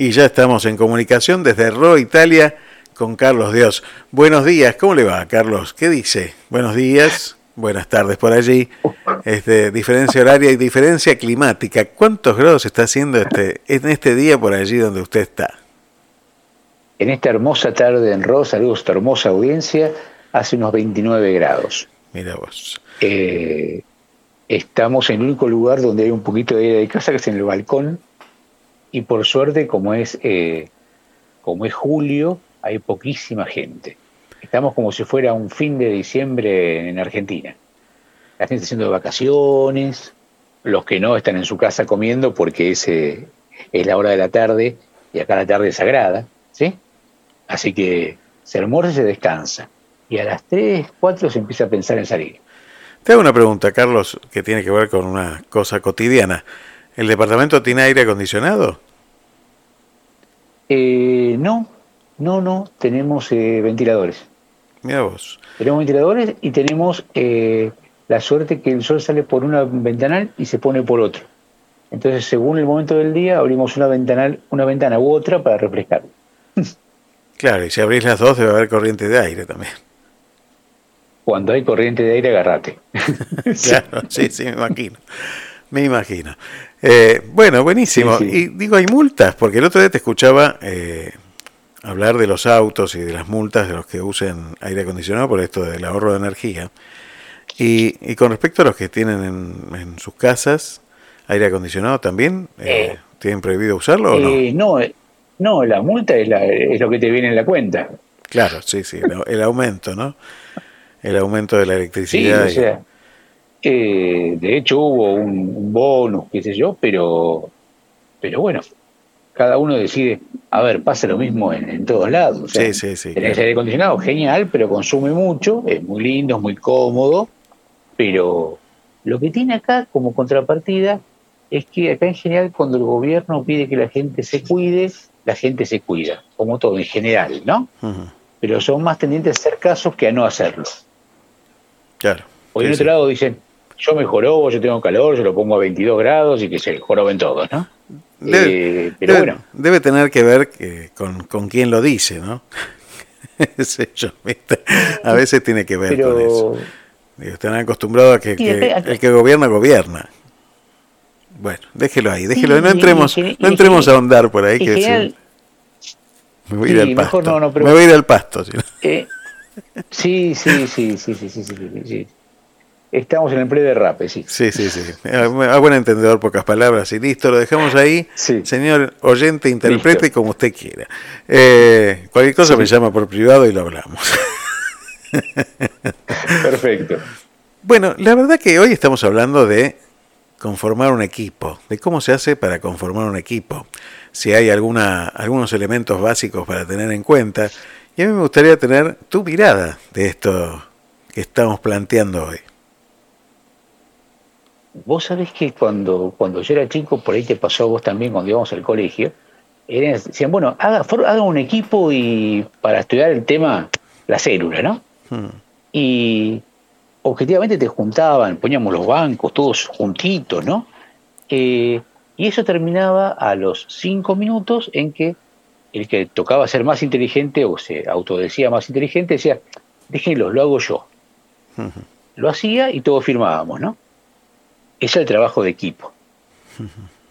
Y ya estamos en comunicación desde Ro, Italia, con Carlos Dios. Buenos días, ¿cómo le va, Carlos? ¿Qué dice? Buenos días, buenas tardes por allí. Este, diferencia horaria y diferencia climática. ¿Cuántos grados está haciendo este, en este día por allí donde usted está? En esta hermosa tarde en Ro, saludos a esta hermosa audiencia, hace unos 29 grados. Mira vos. Eh, estamos en el único lugar donde hay un poquito de aire de casa, que es en el balcón y por suerte, como es, eh, como es julio, hay poquísima gente. Estamos como si fuera un fin de diciembre en Argentina. La gente haciendo vacaciones, los que no están en su casa comiendo porque es, es la hora de la tarde y acá la tarde es sagrada, ¿sí? Así que se almuerza y se descansa. Y a las 3, 4 se empieza a pensar en salir. Te hago una pregunta, Carlos, que tiene que ver con una cosa cotidiana. ¿El departamento tiene aire acondicionado? Eh, no, no, no, tenemos eh, ventiladores. Mira vos. Tenemos ventiladores y tenemos eh, la suerte que el sol sale por una ventanal y se pone por otro. Entonces, según el momento del día, abrimos una, ventanal, una ventana u otra para refrescar. Claro, y si abrís las dos debe haber corriente de aire también. Cuando hay corriente de aire, agarrate. claro, sí, sí, me imagino. Me imagino. Eh, bueno, buenísimo. Y digo, hay multas, porque el otro día te escuchaba eh, hablar de los autos y de las multas de los que usen aire acondicionado por esto del ahorro de energía. Y, con respecto a los que tienen en, sus casas aire acondicionado también, eh, ¿tienen prohibido usarlo o no? no, no, la multa es, es, lo que te viene en la cuenta. Claro, sí, sí, el, aumento, ¿no? El aumento de la electricidad. Sí, eh, de hecho hubo un, bonus, qué sé yo, pero, pero bueno, cada uno decide, a ver, pasa lo mismo en, todos lados. sí, sí, sí. Tenés aire acondicionado, genial, pero consume mucho, es muy lindo, es muy cómodo, pero lo que tiene acá como contrapartida es que acá en general cuando el gobierno pide que la gente se cuide, la gente se cuida, como todo en general, ¿no? Pero son más tendientes a hacer casos que a no hacerlo. Claro. Por otro lado dicen, yo me jorobo, yo tengo calor, yo lo pongo a 22 grados y que se joroben todos, ¿no? Debe, eh, pero bueno. Debe tener que ver con, con quién lo dice, ¿no? a veces tiene que ver con eso. están acostumbrados a que, el que gobierna, gobierna. Bueno, déjelo ahí, déjelo. no entremos, no entremos a ahondar por ahí. Que me voy a ir al pasto. Me voy a ir al pasto. sí, sí, sí, sí, sí, sí, sí, sí. Estamos en el pre de sí. Sí, sí, sí. A buen entendedor, pocas palabras. Y listo, lo dejamos ahí. Señor oyente, interprete como usted quiera. Eh, cualquier cosa me llama por privado y lo hablamos. Perfecto. Bueno, la verdad que hoy estamos hablando de conformar un equipo, de cómo se hace para conformar un equipo, si hay alguna, algunos elementos básicos para tener en cuenta. Y a mí me gustaría tener tu mirada de esto que estamos planteando hoy. Vos sabés que cuando, cuando yo era chico, por ahí te pasó a vos también cuando íbamos al colegio, decían, bueno, haga, haga un equipo y para estudiar el tema, la célula, ¿no? Hmm. Y objetivamente te juntaban, poníamos los bancos todos juntitos, ¿no? Eh, y eso terminaba a los cinco minutos en que el que tocaba ser más inteligente o se autodecía más inteligente decía, déjenlo, lo hago yo. Hmm. Lo hacía y todos firmábamos, ¿no? Es el trabajo de equipo.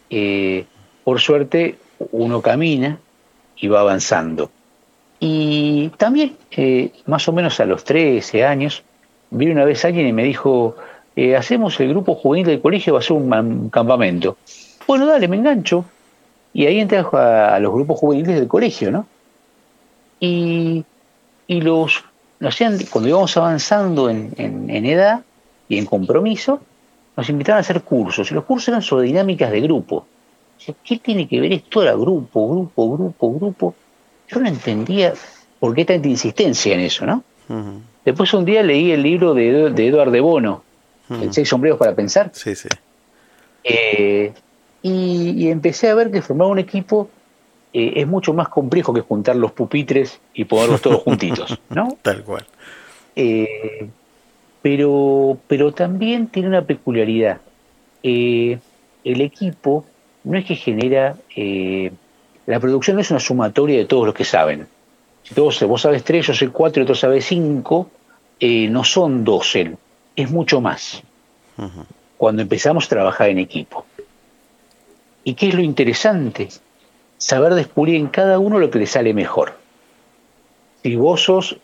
Eh, por suerte, uno camina y va avanzando. Y también, eh, más o menos a los 13 años, vi una vez a alguien y me dijo, eh, hacemos el grupo juvenil del colegio, va a ser un, campamento. Bueno, dale, me engancho. Y ahí entré a, los grupos juveniles del colegio, ¿no? Y, y los, cuando íbamos avanzando en, en edad y en compromiso, nos invitaban a hacer cursos, y los cursos eran sobre dinámicas de grupo. ¿Qué tiene que ver esto? Era grupo, grupo, grupo, grupo. Yo no entendía por qué tanta insistencia en eso, ¿no? Después un día leí el libro de, de Eduardo de Bono, El seis sombreros para pensar. Sí, sí. Eh, y, empecé a ver que formar un equipo eh, es mucho más complejo que juntar los pupitres y ponerlos todos juntitos, ¿no? Tal cual. Eh, pero, pero también tiene una peculiaridad. Eh, el equipo no es que genera eh, la producción no es una sumatoria de todos los que saben. Si todos, vos sabes tres, yo sé cuatro y otro sabe cinco, eh, no son doce, es mucho más. Cuando empezamos a trabajar en equipo. ¿Y qué es lo interesante? Saber descubrir en cada uno lo que le sale mejor. Si vos sos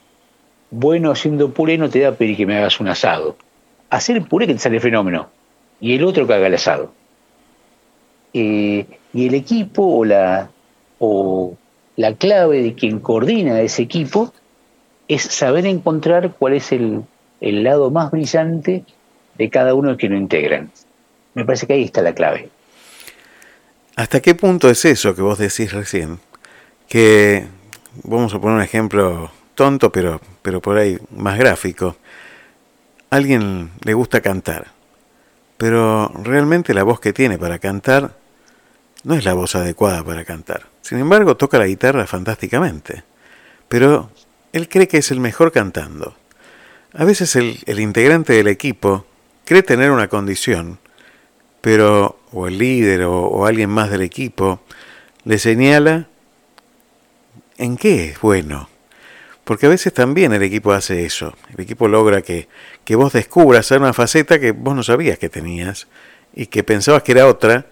bueno haciendo puré, no te da pedir que me hagas un asado. Hacer puré que te sale fenómeno. Y el otro que haga el asado. Eh, y el equipo o la, o la clave de quien coordina ese equipo es saber encontrar cuál es el, el lado más brillante de cada uno que lo integran. Me parece que ahí está la clave. ¿Hasta qué punto es eso que vos decís recién? Que, vamos a poner un ejemplo tonto, pero, pero por ahí más gráfico. alguien le gusta cantar, pero realmente la voz que tiene para cantar no es la voz adecuada para cantar. Sin embargo, toca la guitarra fantásticamente, pero él cree que es el mejor cantando. A veces el, integrante del equipo cree tener una condición, pero o el líder o, alguien más del equipo le señala en qué es bueno. Porque a veces también el equipo hace eso. El equipo logra que, que vos descubras una faceta que vos no sabías que tenías y que pensabas que era otra,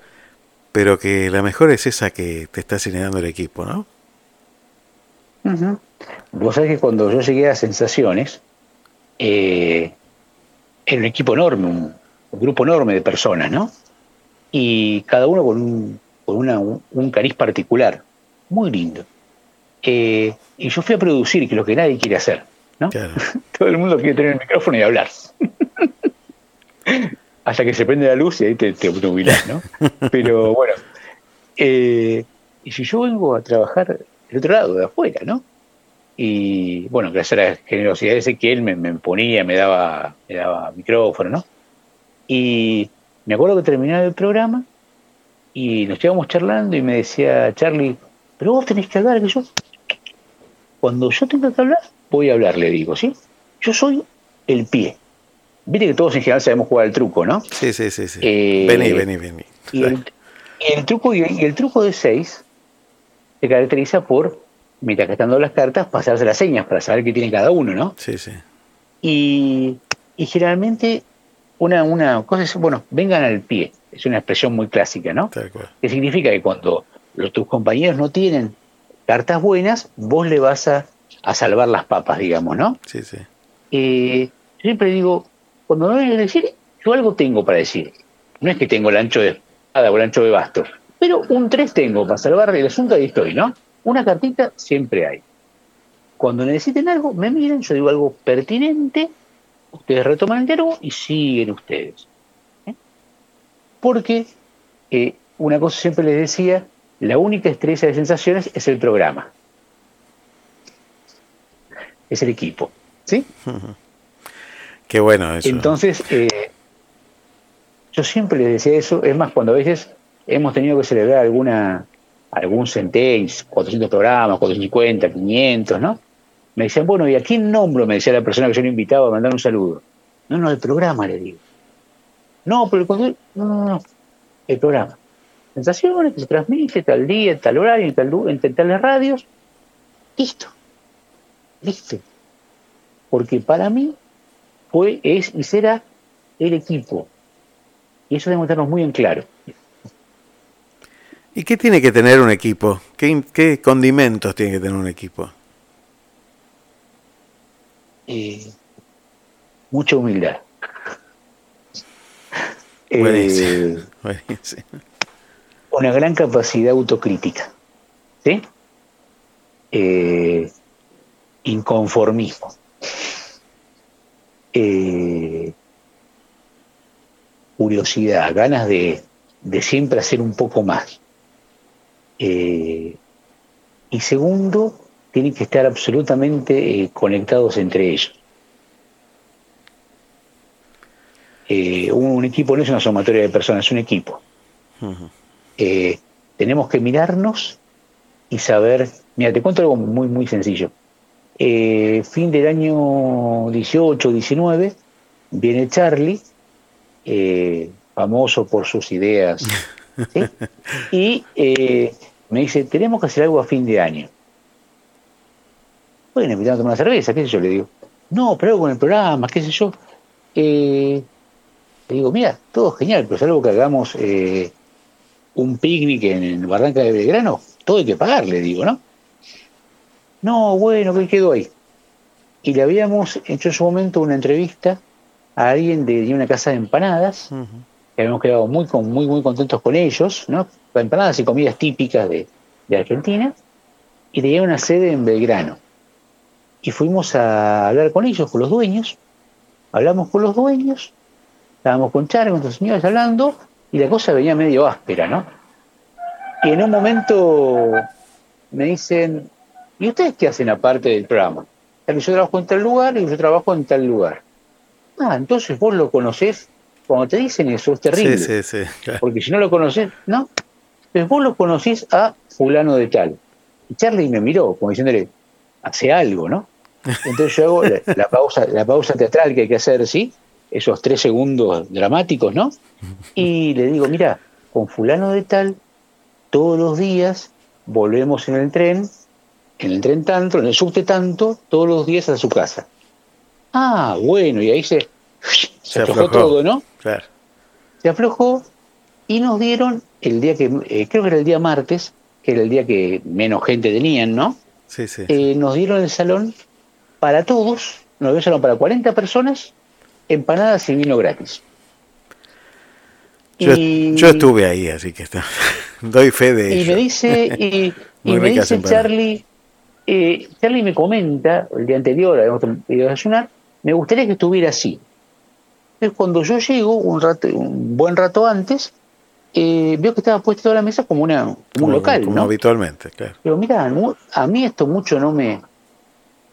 pero que la mejor es esa que te está señalando el equipo, ¿no? Vos sabés que cuando yo llegué a Sensaciones, eh, era un equipo enorme, un, grupo enorme de personas, ¿no? Y cada uno con un, con una, un, cariz particular, muy lindo. Eh, y yo fui a producir, que es lo que nadie quiere hacer, ¿no? Todo el mundo quiere tener el micrófono y hablar. Hasta que se prende la luz y ahí te, te ¿no? Pero bueno, eh, y si yo vengo a trabajar del otro lado, de afuera, ¿no? Y bueno, gracias a la generosidad de que me, me ponía, me daba, me daba micrófono, ¿no? Y me acuerdo que terminaba el programa y nos íbamos charlando y me decía Charlie, pero vos tenés que hablar, que yo, cuando yo tenga que hablar, voy a hablar, le digo, ¿sí? Yo soy el pie. Viste que todos en general sabemos jugar el truco, ¿no? Sí, sí, sí. sí. Eh, vení, vení, vení. Y el, truco, y el truco de seis se caracteriza por mientras que están dando las cartas, pasarse las señas para saber qué tiene cada uno, ¿no? Sí, sí. Y, generalmente una, una cosa es, bueno, vengan al pie, es una expresión muy clásica, ¿no? Que significa que cuando los, tus compañeros no tienen cartas buenas, vos le vas a, salvar las papas, digamos, ¿no? Sí, sí. Eh, siempre digo, cuando no hay a decir, yo algo tengo para decir. No es que tengo el ancho de espada o el ancho de basto, pero un 3 tengo para salvar el asunto, ahí estoy, ¿no? Una cartita siempre hay. Cuando necesiten algo, me miren, yo digo algo pertinente, ustedes retoman el diálogo y siguen ustedes. ¿eh? Porque eh, una cosa siempre les decía, la única estrella de sensaciones es el programa. Es el equipo. ¿Sí? Qué bueno eso. Entonces, eh, yo siempre les decía eso, es más, cuando a veces hemos tenido que celebrar alguna algún centéis, 400 programas, 450, 500, ¿no? Me decían, bueno, ¿y a quién nombro? Me decía la persona que yo le invitaba a mandar un saludo. No, no, el programa, le digo. No, pero el no, no, no, el programa. Sensaciones que se transmite tal día, tal horario, en, tal, en tales radios. Listo. Listo. Porque para mí fue, es y será el equipo. Y eso debemos tenernos muy en claro. ¿Y qué tiene que tener un equipo? ¿Qué, condimentos tiene que tener un equipo? Eh, mucha humildad. Eh, una gran capacidad autocrítica. ¿Sí? Eh, inconformismo. curiosidad, ganas de siempre hacer un poco más. Eh, y segundo, tienen que estar absolutamente eh, conectados entre ellos. Eh, un, equipo no es una sumatoria de personas, es un equipo. Tenemos que mirarnos y saber, mira, te cuento algo muy, muy sencillo. fin del año 18, 19, viene Charlie, famoso por sus ideas, y me dice, tenemos que hacer algo a fin de año. Bueno, invitamos a tomar una cerveza, qué sé yo, le digo. No, pero algo con el programa, qué sé yo. Eh, le digo, mira, todo genial, pero es algo que hagamos eh, un picnic en Barranca de Belgrano, todo hay que pagar, le digo, ¿no? No, bueno, ¿qué quedó ahí? Y le habíamos hecho en su momento una entrevista a alguien de, una casa de empanadas, que habíamos quedado muy, muy, muy contentos con ellos, ¿no? Empanadas y comidas típicas de, de Argentina, y tenía una sede en Belgrano. Y fuimos a hablar con ellos, con los dueños, hablamos con los dueños, estábamos con Char, con los señores hablando, y la cosa venía medio áspera, ¿no? Y en un momento me dicen, ¿y ustedes qué hacen aparte del programa? Yo trabajo en tal lugar y yo trabajo en tal lugar. Ah, entonces vos lo conocés. Cuando te dicen eso es terrible. Sí, sí, sí, Porque si no lo conocés, ¿no? Entonces vos lo conocís a fulano de tal. Y Charlie me miró, como diciéndole, hace algo, ¿no? Entonces yo hago la, pausa, la pausa teatral que hay que hacer, ¿sí? Esos tres segundos dramáticos, ¿no? Y le digo, mira, con fulano de tal, todos los días volvemos en el tren, en el tren tanto, en el subte tanto, todos los días a su casa. Ah, bueno, y ahí se, se, aflojó, todo, ¿no? Claro. Se aflojó y nos dieron el día que, eh, creo que era el día martes, que era el día que menos gente tenían, ¿no? Sí, sí. Eh, nos dieron el salón para todos, nos dieron el salón para 40 personas, empanadas y vino gratis. Yo, yo estuve ahí, así que está, doy fe de y Me dice, y, y me dice Charlie, eh, Charlie me comenta, el día anterior habíamos ido a desayunar, me gustaría que estuviera así. Entonces, cuando yo llego, un, rato, un buen rato antes, eh, veo que estaba puesta toda la mesa como, una, un local. Como habitualmente, claro. Pero mira, a mí esto mucho no me.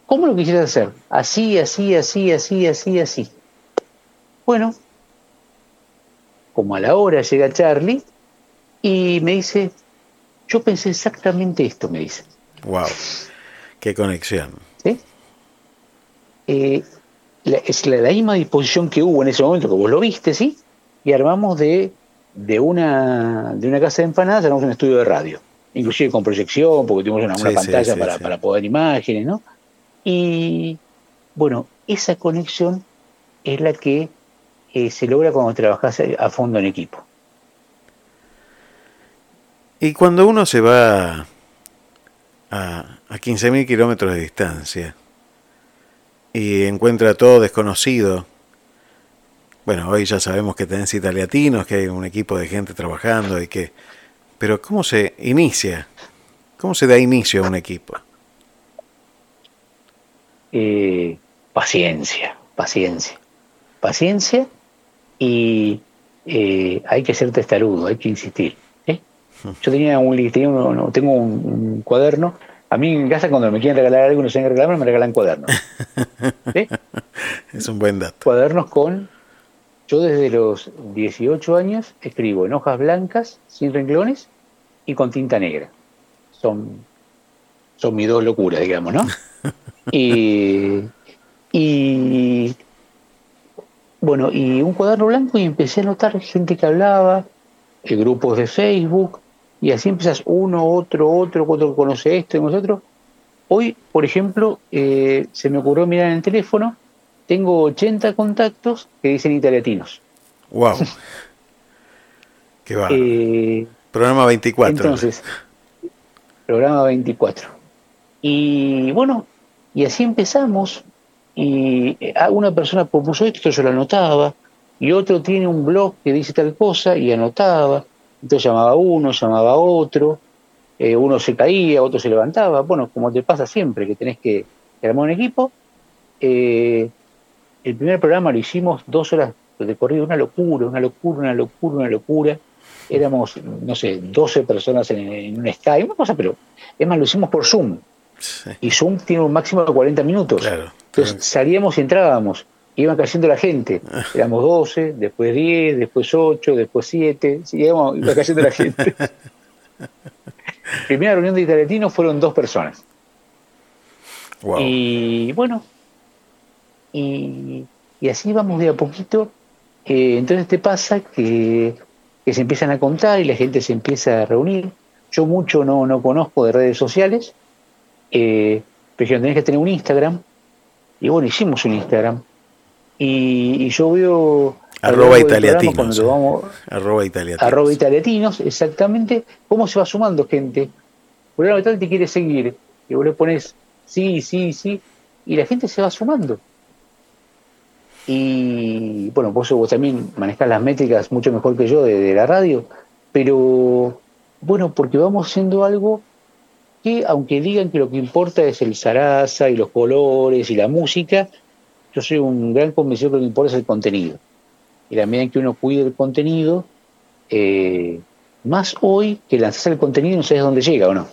¿Cómo lo quisieras hacer? Así, así, así, así, así, así. Bueno, como a la hora llega Charlie y me dice, yo pensé exactamente esto, me dice. Wow, qué conexión. ¿Sí? Eh, es la, misma disposición que hubo en ese momento, que vos lo viste, ¿sí? Y armamos de, de, una, de una casa de empanadas, armamos un estudio de radio, inclusive con proyección, porque tuvimos una, pantalla para, para poder imágenes, ¿no? Y bueno, esa conexión es la que eh, se logra cuando trabajas a fondo en equipo. Y cuando uno se va a, a 15.000 kilómetros de distancia, y encuentra todo desconocido. Bueno, hoy ya sabemos que tenés italiatinos, que hay un equipo de gente trabajando y que... Pero ¿cómo se inicia? ¿Cómo se da inicio a un equipo? Eh, paciencia, paciencia. Paciencia y eh, hay que ser testarudo, hay que insistir. ¿eh? Yo tenía un, tengo un cuaderno a mí en casa cuando me quieren regalar algo y no regalarme, me regalan cuadernos. Es un buen dato. Cuadernos con... Yo desde los 18 años escribo en hojas blancas, sin renglones y con tinta negra. Son, son mis dos locuras, digamos, ¿no? y, y bueno, y un cuaderno blanco y empecé a notar gente que hablaba, eh, grupos de Facebook, y así empiezas uno, otro, otro, otro que conoce esto y nosotros. Hoy, por ejemplo, eh, se me ocurrió mirar en el teléfono, tengo 80 contactos que dicen italiatinos. ¡Wow! ¡Qué va! Eh, programa 24. Entonces, programa 24. Y bueno, y así empezamos. Y eh, una persona propuso esto, yo lo anotaba, y otro tiene un blog que dice tal cosa y anotaba. Entonces llamaba uno, llamaba otro, eh, uno se caía, otro se levantaba. Bueno, como te pasa siempre, que tenés que, armar un equipo. Eh, el primer programa lo hicimos dos horas de corrido, una locura, una locura, una locura, una locura. Éramos, no sé, 12 personas en, un Skype, una cosa, pero es más, lo hicimos por Zoom. Y Zoom tiene un máximo de 40 minutos. Entonces salíamos y entrábamos iban cayendo la gente. Éramos 12, después 10, después 8, después 7, iba cayendo la gente. Primera reunión de italiatinos fueron dos personas. Y bueno, y, así vamos de a poquito. Eh, entonces te pasa que, que, se empiezan a contar y la gente se empieza a reunir. yo mucho no, no conozco de redes sociales, eh, pero tenés que tener un Instagram, y bueno, hicimos un Instagram, y, yo veo... Arroba italiatinos. arroba italiatinos. Arroba italiatinos, exactamente, cómo se va sumando gente. Por lo tal te quiere seguir, y vos le pones sí, sí, sí, y la gente se va sumando. Y bueno, vos, vos también manejás las métricas mucho mejor que yo de, la radio, pero bueno, porque vamos haciendo algo que, aunque digan que lo que importa es el zaraza y los colores y la música, yo soy un gran convencido que lo que importa es el contenido. Y la medida en que uno cuide el contenido, eh, más hoy que lanzar el contenido no sabes dónde llega o no.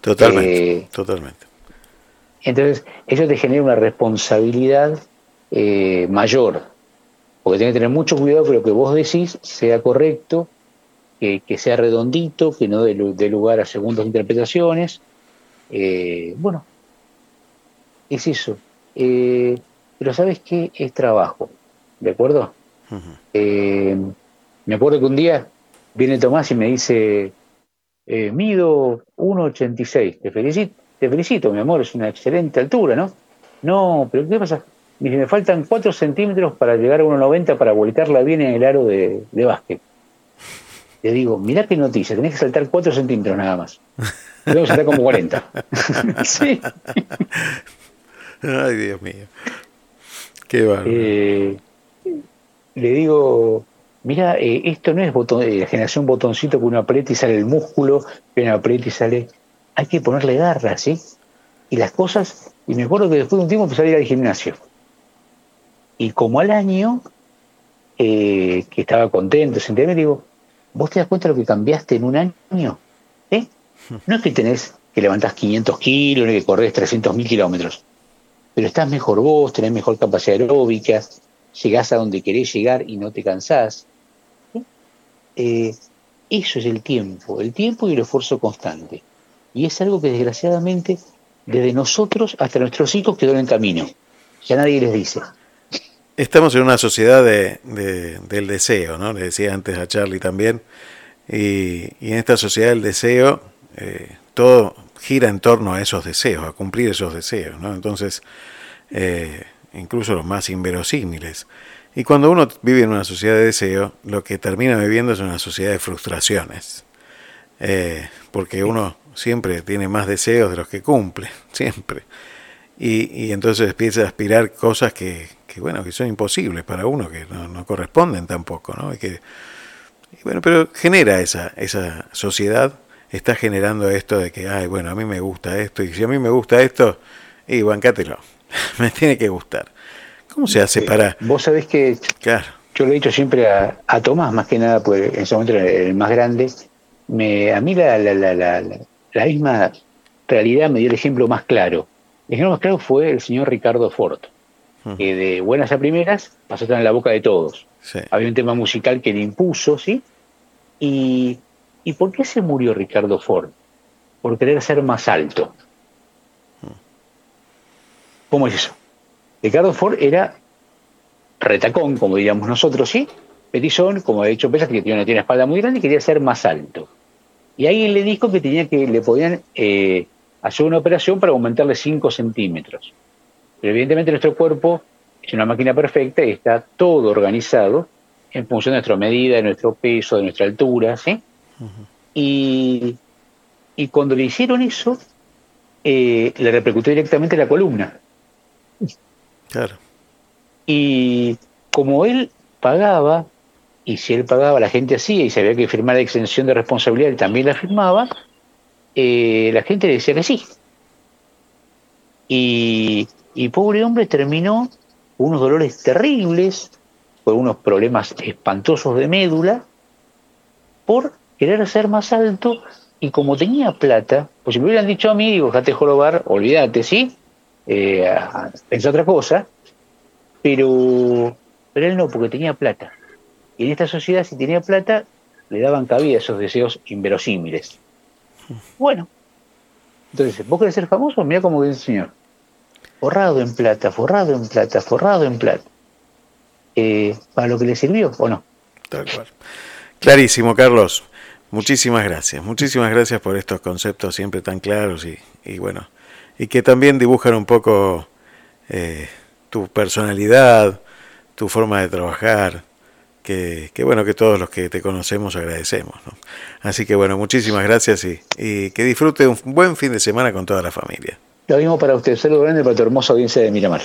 Totalmente, eh, totalmente. Entonces, eso te genera una responsabilidad eh, mayor, porque tiene que tener mucho cuidado que lo que vos decís sea correcto, que, sea redondito, que no dé, lugar a segundas interpretaciones. Eh, bueno, es eso. Eh, pero sabes qué? Es trabajo, ¿de acuerdo? me acuerdo que un día viene Tomás y me dice, mido 1,86, te felicito, te felicito, mi amor, es una excelente altura, ¿no? No, pero ¿qué pasa? y me faltan 4 centímetros para llegar a 1,90 para voltearla bien en el aro de, básquet. Le digo, mirá qué noticia, tenés que saltar 4 centímetros nada más. Que saltar como 40. sí. Ay, Dios mío. Qué bárbaro. Eh, le digo, mira, eh, esto no es botón, eh, la generación botoncito que uno aprieta y sale el músculo, que uno aprieta y sale. Hay que ponerle garras, ¿sí? Y las cosas, y me acuerdo que después de un tiempo empecé a ir al gimnasio. Y como al año, eh, que estaba contento, me digo, ¿vos te das cuenta de lo que cambiaste en un año? ¿Eh? No es que tenés que levantás 500 kilos, ni que corres 300 mil kilómetros, pero estás mejor vos, tenés mejor capacidad aeróbica, llegás a donde querés llegar y no te cansás. Eh, eso es el tiempo, el tiempo y el esfuerzo constante. Y es algo que desgraciadamente desde nosotros hasta nuestros hijos quedó en el camino. Ya nadie les dice. Estamos en una sociedad de, del deseo, ¿no? Le decía antes a Charlie también. Y, en esta sociedad del deseo, eh, todo gira en torno a esos deseos, a cumplir esos deseos, ¿no? Entonces, eh, incluso los más inverosímiles. Y cuando uno vive en una sociedad de deseo, lo que termina viviendo es una sociedad de frustraciones. Eh, porque uno siempre tiene más deseos de los que cumple, siempre. Y, y entonces empieza a aspirar cosas que, que bueno, que son imposibles para uno, que no, corresponden tampoco, ¿no? Y que, bueno, pero genera esa, esa sociedad, está generando esto de que, ay, bueno, a mí me gusta esto, y si a mí me gusta esto, y bancátelo, me tiene que gustar. ¿Cómo se hace para...? Vos sabés que claro. yo lo he dicho siempre a, Tomás, más que nada, porque en ese momento era el más grande, me, a mí la, la, la, la, la misma realidad me dio el ejemplo más claro. El ejemplo más claro fue el señor Ricardo Ford que de buenas a primeras pasó a estar en la boca de todos. Había un tema musical que le impuso, ¿sí? Y, ¿Y por qué se murió Ricardo Ford? Por querer ser más alto. ¿Cómo es eso? Ricardo Ford era retacón, como diríamos nosotros, ¿sí? Petizón, como he dicho Pesas, que tiene una, espalda muy grande y quería ser más alto. Y alguien le dijo que tenía que le podían eh, hacer una operación para aumentarle 5 centímetros. Pero evidentemente nuestro cuerpo es una máquina perfecta y está todo organizado en función de nuestra medida, de nuestro peso, de nuestra altura, ¿sí? y, cuando le hicieron eso, eh, le repercutió directamente la columna. Claro. Y como él pagaba, y si él pagaba, la gente hacía, y se había que firmar la exención de responsabilidad, él también la firmaba, eh, la gente le decía que sí. Y y pobre hombre terminó con unos dolores terribles, con unos problemas espantosos de médula, por querer ser más alto y como tenía plata, pues si me hubieran dicho a mí, digo, jate jorobar, olvídate, ¿sí? Eh, pensé otra cosa, pero, pero él no, porque tenía plata. Y en esta sociedad, si tenía plata, le daban cabida a esos deseos inverosímiles. Bueno, entonces, ¿vos querés ser famoso? Mira cómo dice el señor forrado en plata, forrado en plata, forrado en plata. Eh, ¿Para lo que le sirvió o no? Tal cual. Clarísimo, Carlos. Muchísimas gracias, muchísimas gracias por estos conceptos siempre tan claros y, bueno, y que también dibujan un poco eh, tu personalidad, tu forma de trabajar, que, bueno, que todos los que te conocemos agradecemos. Así que bueno, muchísimas gracias y, y, que disfrute un buen fin de semana con toda la familia. Lo mismo para usted, saludo grande para tu hermosa audiencia de Miramar.